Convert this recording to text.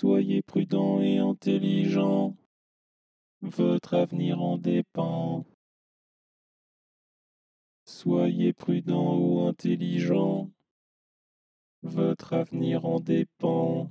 Soyez prudent et intelligent, votre avenir en dépend. Soyez prudent ou intelligent, votre avenir en dépend.